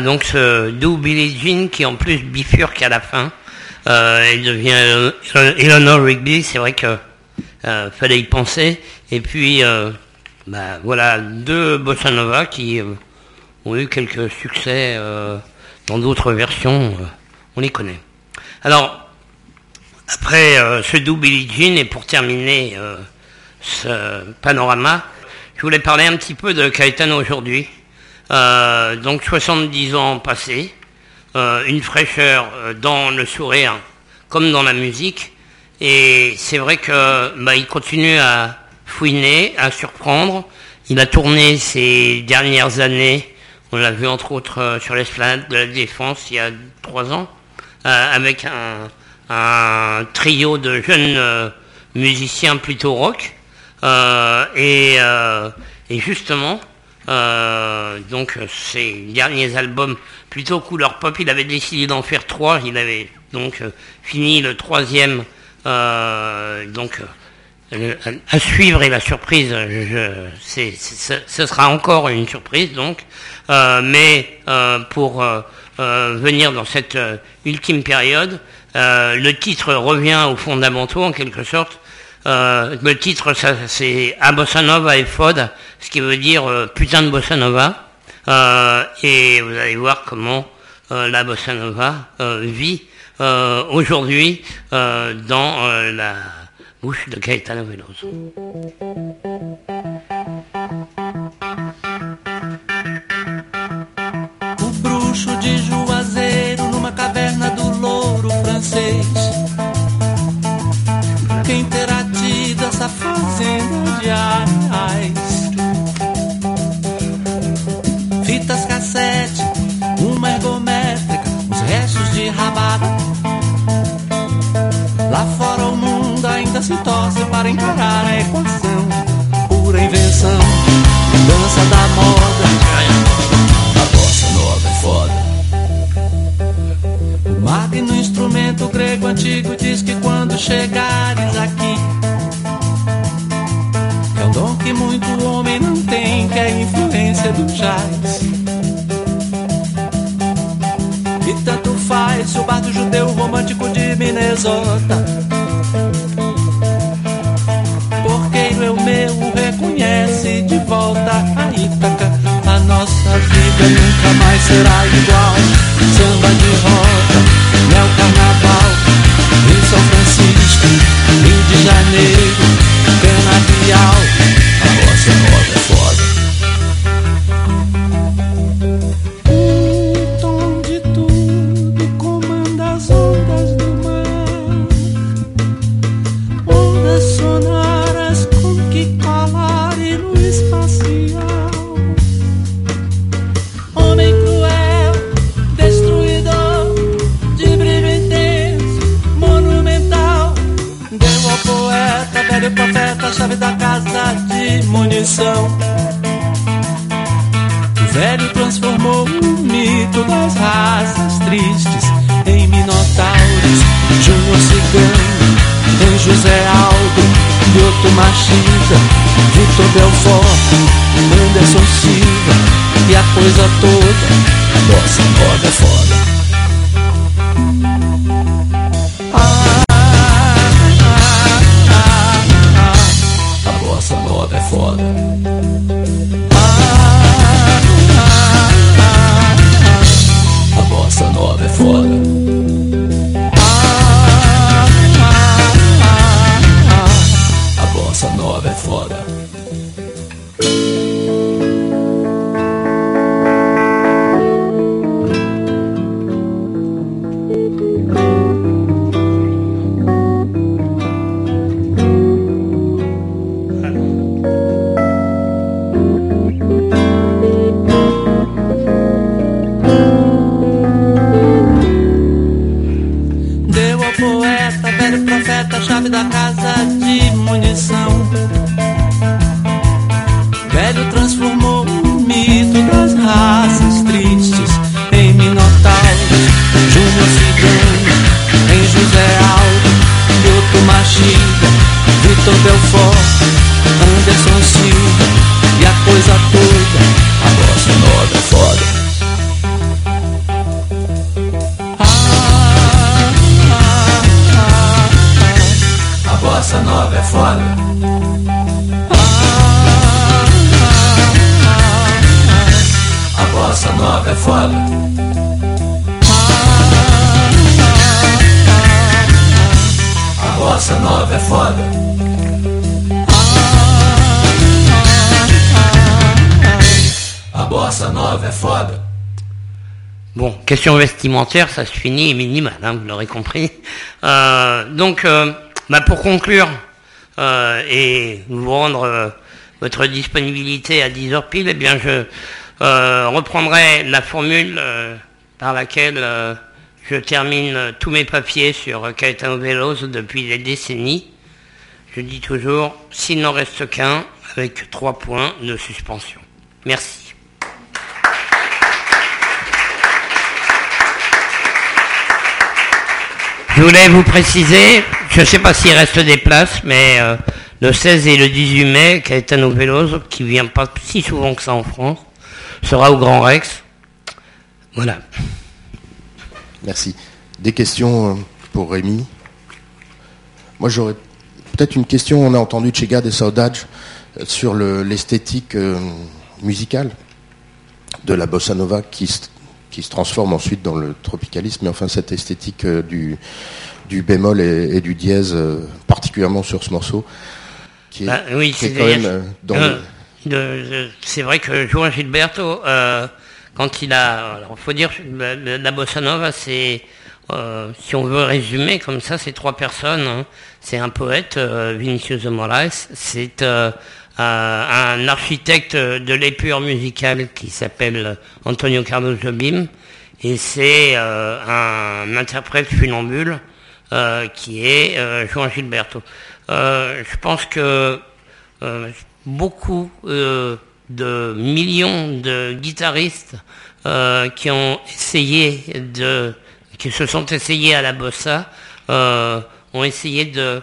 Donc ce Do Billie Jean qui en plus bifurque à la fin euh, et devient euh, Eleanor Rigby. C'est vrai que euh, fallait y penser. Et puis euh, bah, voilà deux bossa nova qui euh, ont eu quelques succès euh, dans d'autres versions. euh, on les connaît. Alors après euh, ce Do Billie Jean et pour terminer euh, ce panorama, je voulais parler un petit peu de Caetano aujourd'hui. Euh, donc 70 ans passés, euh, une fraîcheur euh, dans le sourire comme dans la musique. Et c'est vrai que bah, il continue à fouiner, à surprendre. Il a tourné ces dernières années, on l'a vu entre autres sur l'esplanade de la Défense il y a trois ans, avec un, trio de jeunes musiciens plutôt rock. Et justement, euh, donc ces derniers albums plutôt couleur pop, il avait décidé d'en faire trois. Il avait donc euh, fini le troisième, euh, donc à suivre et la surprise, ce sera encore une surprise donc, mais pour venir dans cette ultime période, le titre revient aux fondamentaux en quelque sorte. Euh, le titre, c'est A Bossa Nova et Fod, ce qui veut dire euh, putain de Bossa Nova. Euh, et vous allez voir comment la Bossa Nova vit aujourd'hui dans la bouche de Caetano Veloso. Francês. Fazenda de ais? Fitas cassete, uma ergométrica, os restos de rabada. Lá fora o mundo ainda se torce para encarar a equação. Pura invenção, dança da moda. A bossa nova é foda. O magno instrumento grego antigo diz que quando chegares aqui que muito homem não tem, que é a influência do jazz. E tanto faz o bardo judeu romântico de Minnesota. Porqueiro é o meu, reconhece de volta a Ítaca. A nossa vida nunca mais será igual. Samba de velho profeta, chave da casa de munição. Velho transformou o mito das raças tristes em minotauros. Júnior Cigano, em José Aldo, Lioto Machida, Vitor Belfort, Anderson Silva e a coisa toda. A bossa nova foda. A bossa nova é foda. A bossa nova é foda. A bossa nova é. Bon, question vestimentaire, ça se finit minimal, hein, vous l'aurez compris. Euh, donc, euh, bah, pour conclure euh, et vous rendre euh, votre disponibilité à 10 heures pile, eh bien, je euh, reprendrai la formule par laquelle je termine tous mes papiers sur Caetano Veloso depuis des décennies. Je dis toujours, s'il n'en reste qu'un, avec trois points de suspension. Merci. Je voulais vous préciser, je ne sais pas s'il reste des places, mais euh, le 16 et le 18 mai, Caetano Veloso, qui vient pas si souvent que ça en France, sera au Grand Rex. Voilà. Merci. Des questions euh, pour Rémi? Moi, j'aurais peut-être une question. On a entendu Chega de Saudade euh, sur le- l'esthétique musicale de la bossa nova qui, qui se transforme ensuite dans le tropicalisme. Mais enfin, cette esthétique euh, du, du bémol et, et du dièse, euh, particulièrement sur ce morceau, qui est, Bah, oui, qui est c'est quand même euh, dans euh, le- c'est vrai que Juan Gilberto, euh, quand il a, alors faut dire, la, bossa nova, c'est, euh, si on veut résumer comme ça, c'est trois personnes. hein. C'est un poète, euh, Vinicius de Moraes, c'est euh, un un architecte de l'épure musicale qui s'appelle Antonio Carlos Jobim, et c'est euh, un interprète funambule euh, qui est euh, Juan Gilberto. Euh, je pense que euh, beaucoup euh, de millions de guitaristes euh, qui ont essayé de, qui se sont essayés à la bossa, euh, ont essayé de,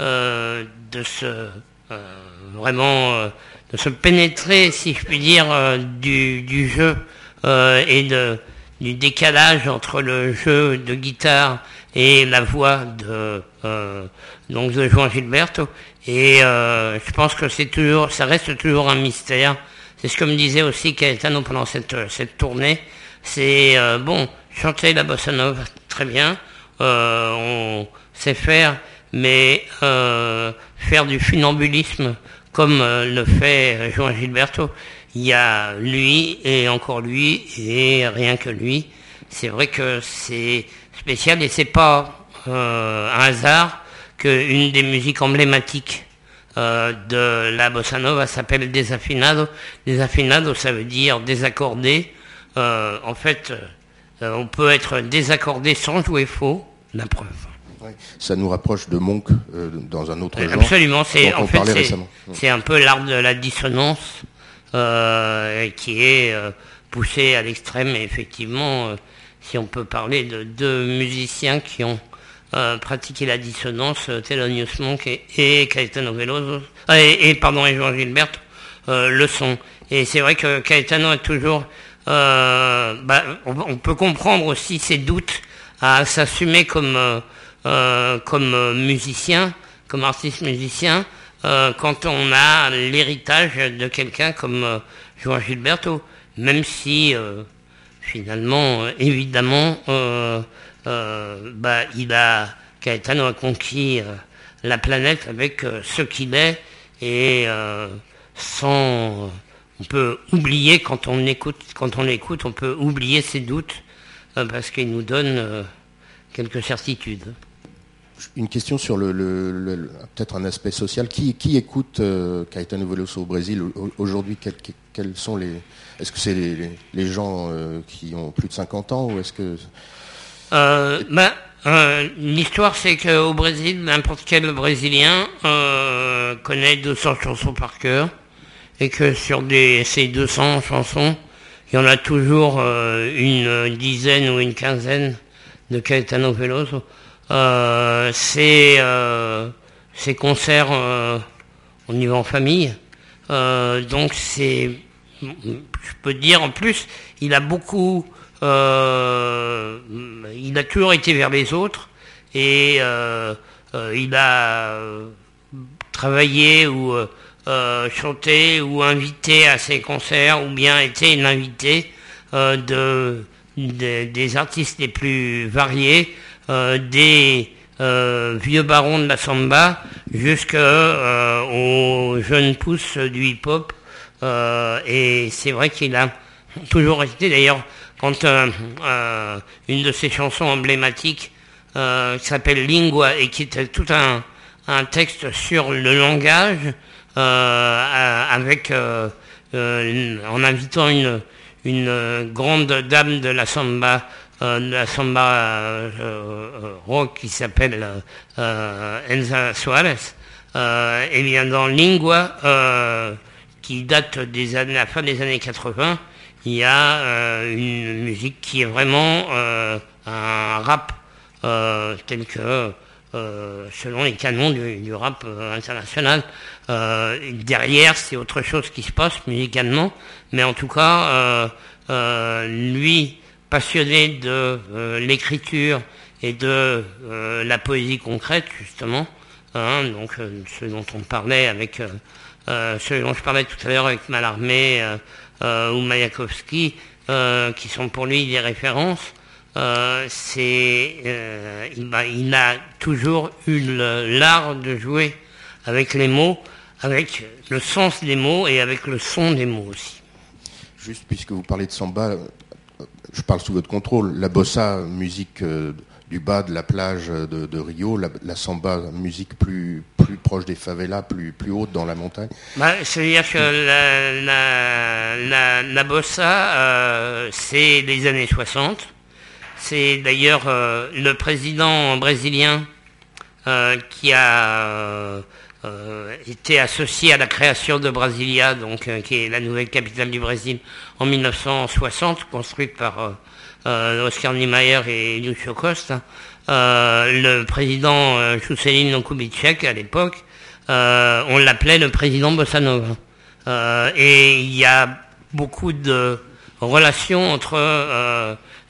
euh, de se euh, vraiment euh, de se pénétrer, si je puis dire, euh, du, du jeu euh, et de, du décalage entre le jeu de guitare et la voix de donc de Juan Gilberto. Et je pense que c'est toujours, ça reste toujours un mystère. C'est ce que me disait aussi Caetano pendant cette, cette tournée. C'est bon, chanter la bossa nova, très bien, on sait faire, mais faire du funambulisme comme euh, le fait Juan Gilberto, il y a lui et encore lui et rien que lui. C'est vrai que c'est spécial et c'est pas euh, un hasard qu'une des musiques emblématiques euh, de la bossa nova s'appelle Desafinado. Desafinado, ça veut dire désaccordé. Euh, en fait, euh, on peut être désaccordé sans jouer faux, la preuve. Ça nous rapproche de Monk euh, dans un autre genre. Absolument, c'est en fait c'est- un peu l'art de la dissonance euh, qui est euh, poussé à l'extrême. Et effectivement, euh, si on peut parler de deux musiciens qui ont euh, pratiqué la dissonance, euh, Thelonious Monk et, et Caetano Veloso, euh, et, et, pardon, et Jean Gilbert euh, le sont. Et c'est vrai que Caetano a toujours, euh, bah, on, on peut comprendre aussi ses doutes à s'assumer comme euh, euh, comme euh, musicien, comme artiste musicien, euh, quand on a l'héritage de quelqu'un comme euh, Joan Gilberto, même si finalement, évidemment, bah, il a Caetano a conquis la planète avec ce qu'il est et sans on peut oublier quand on écoute quand on l'écoute on peut oublier ses doutes parce qu'il nous donne quelques certitudes. Une question sur le, peut-être un aspect social. Qui, écoute euh, Caetano Veloso au Brésil au- aujourd'hui? Sont les Est-ce que c'est les, gens euh, qui ont plus de 50 ans ou est-ce que ben, euh, l'histoire c'est qu'au Brésil, n'importe quel Brésilien connaît 200 chansons par cœur et que sur ces 200 chansons, il y en a toujours une dizaine ou une quinzaine de Caetano Veloso. Euh, ces, euh, ces concerts, euh, on y va en famille. Donc c'est, je peux dire en plus, il a beaucoup, il a toujours été vers les autres et il a travaillé ou chanté ou invité à ses concerts ou bien été l'invité de, de- des artistes les plus variés, des euh, vieux barons de la samba jusqu'aux jeunes pousses du hip-hop. Euh, et c'est vrai qu'il a <laughs> toujours été, d'ailleurs, quand euh, euh, une de ses chansons emblématiques euh, qui s'appelle Lingua et qui était tout un, un texte sur le langage euh, avec euh, euh, en invitant une, une euh, grande dame de la samba euh, la samba euh, euh, rock qui s'appelle euh, euh, Elsa Suarez euh, et bien dans Lingua euh, qui date des années, la fin des années 80 il y a euh, une musique qui est vraiment euh, un rap euh, tel que euh, selon les canons du, du rap euh, international. Euh, derrière, c'est autre chose qui se passe musicalement, mais en tout cas, euh, euh, lui, passionné de euh, l'écriture et de euh, la poésie concrète, justement, hein, donc euh, ce dont on parlait avec, ce dont je parlais tout à l'heure avec Mallarmé ou Mayakovsky, qui sont pour lui des références. C'est, il, il a toujours eu l'art de jouer avec les mots, avec le sens des mots et avec le son des mots aussi. Juste puisque vous parlez de samba, je parle sous votre contrôle. La bossa, musique euh, du bas de la plage de, de Rio, la, samba, musique plus, plus proche des favelas, plus, plus haute dans la montagne. Bah, C'est-à-dire que la, la, bossa, euh, c'est les années 60. C'est d'ailleurs euh, le président brésilien euh, qui a euh, été associé à la création de Brasilia, donc euh, qui est la nouvelle capitale du Brésil, en 1960, construite par euh, Oscar Niemeyer et Lúcio Costa. Le président euh, Juscelino à l'époque, on l'appelait le président Bossa Nova. Euh, et il y a beaucoup de relations entre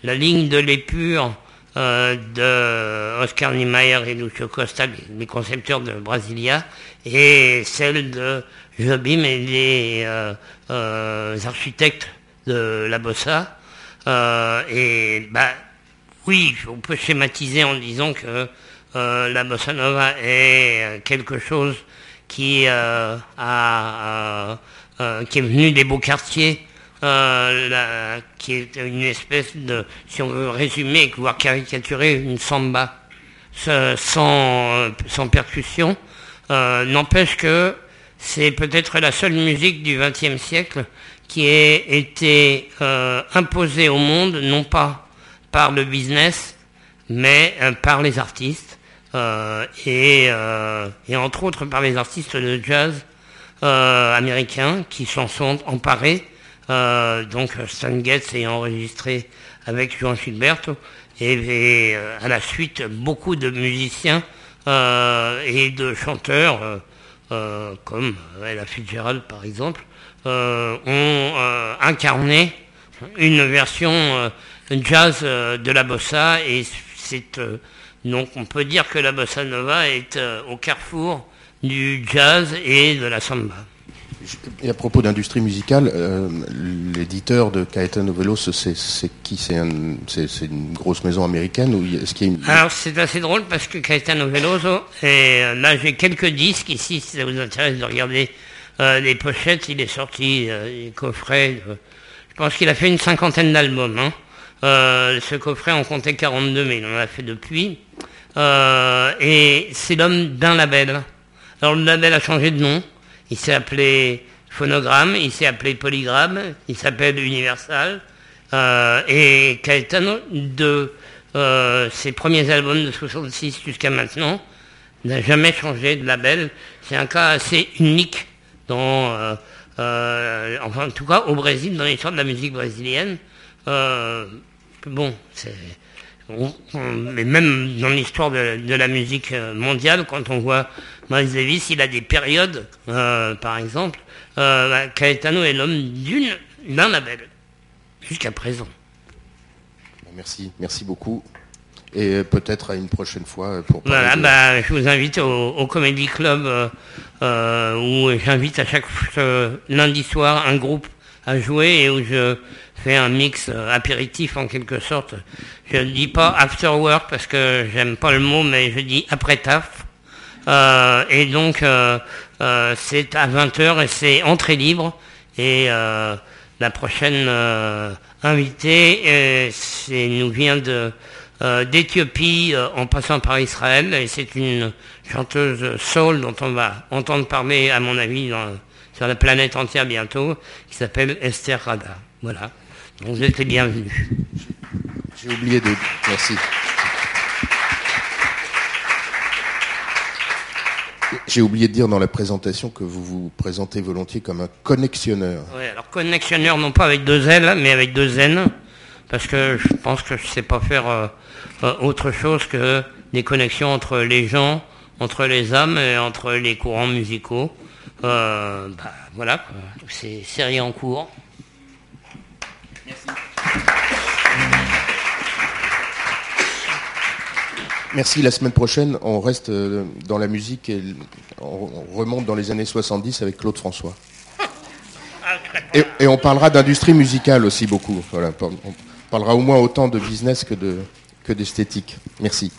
la ligne de l'épure de Oscar Niemeyer et Lucio Costa, les, concepteurs de Brasilia, et celle de Jobim et les euh, euh, architectes de la Bossa. Euh, et bah, oui, on peut schématiser en disant que euh, la bossa nova est euh, quelque chose euh, euh, euh, qui est venu des beaux quartiers, euh, qui est une espèce de, si on veut résumer, voire caricaturer, une samba euh, sans percussion. Euh, N'empêche que c'est peut-être la seule musique du XXe siècle qui ait été imposée au monde, non pas par le business, mais par les artistes. et, et entre autres par les artistes de jazz américains qui s'en sont emparés. Euh, donc Stan Getz est enregistré avec Joan Gilberto et, euh, à la suite beaucoup de musiciens euh, et de chanteurs comme Ella Fitzgerald par exemple ont incarné une version jazz de la bossa et donc on peut dire que la bossa nova est au carrefour du jazz et de la samba. Et à propos d'industrie musicale, euh, l'éditeur de Caetano Veloso, c'est qui? C'est un- c'est- c'est une grosse maison américaine ou est-ce qu'il une... Alors c'est assez drôle parce que Caetano Veloso, euh, là j'ai quelques disques ici, si ça vous intéresse de regarder euh, les pochettes, il est sorti, euh, les coffrets, je pense qu'il a fait une cinquantaine d'albums. hein. Ce coffret en comptait 42, mais il en a fait depuis. Et c'est l'homme d'un label. Alors le label a changé de nom, il s'est appelé Phonogramme, il s'est appelé Polygramme, il s'appelle Universal. Euh, et Caetano, de euh, ses premiers albums de 66 jusqu'à maintenant, n'a jamais changé de label. C'est un cas assez unique dans, euh, enfin en tout cas au Brésil, dans l'histoire de la musique brésilienne. Bon, c'est mais même dans l'histoire de, de la musique euh, mondiale, quand on voit Miles Davis, il a des périodes, euh, par exemple, euh, bah, Caetano est l'homme d'une d'un label jusqu'à présent. Merci, merci beaucoup. Et peut-être à une prochaine fois pour Voilà, de- bah, je vous invite au, au Comedy Club euh, où j'invite à chaque lundi soir un groupe à jouer et où je un mix euh, apéritif en quelque sorte. Je ne dis pas after work parce que j'aime pas le mot, mais je dis après taf. Euh, et donc euh, c'est à 20h et c'est entrée libre. Et la prochaine invitée c'est, nous vient de d'Éthiopie en passant par Israël et c'est une chanteuse soul dont on va entendre parler à mon avis dans- sur la planète entière bientôt qui s'appelle Esther Rada. Voilà. Vous êtes les bienvenus. J'ai oublié de... Merci. J'ai oublié de dire dans la présentation que vous vous présentez volontiers comme un connexionneur. Ouais, alors connexionneur non pas avec deux L mais avec deux N parce que je pense que je sais pas faire euh, euh, autre chose que des connexions entre les gens, entre les âmes et entre les courants musicaux. Euh, bah, voilà, c'est série en cours. Merci. La semaine prochaine, on reste euh, dans la musique et on on remonte dans les années 70 avec Claude François. Et, et on parlera d'industrie musicale aussi beaucoup. Voilà, on parlera au moins autant de business que de que d'esthétique. Merci.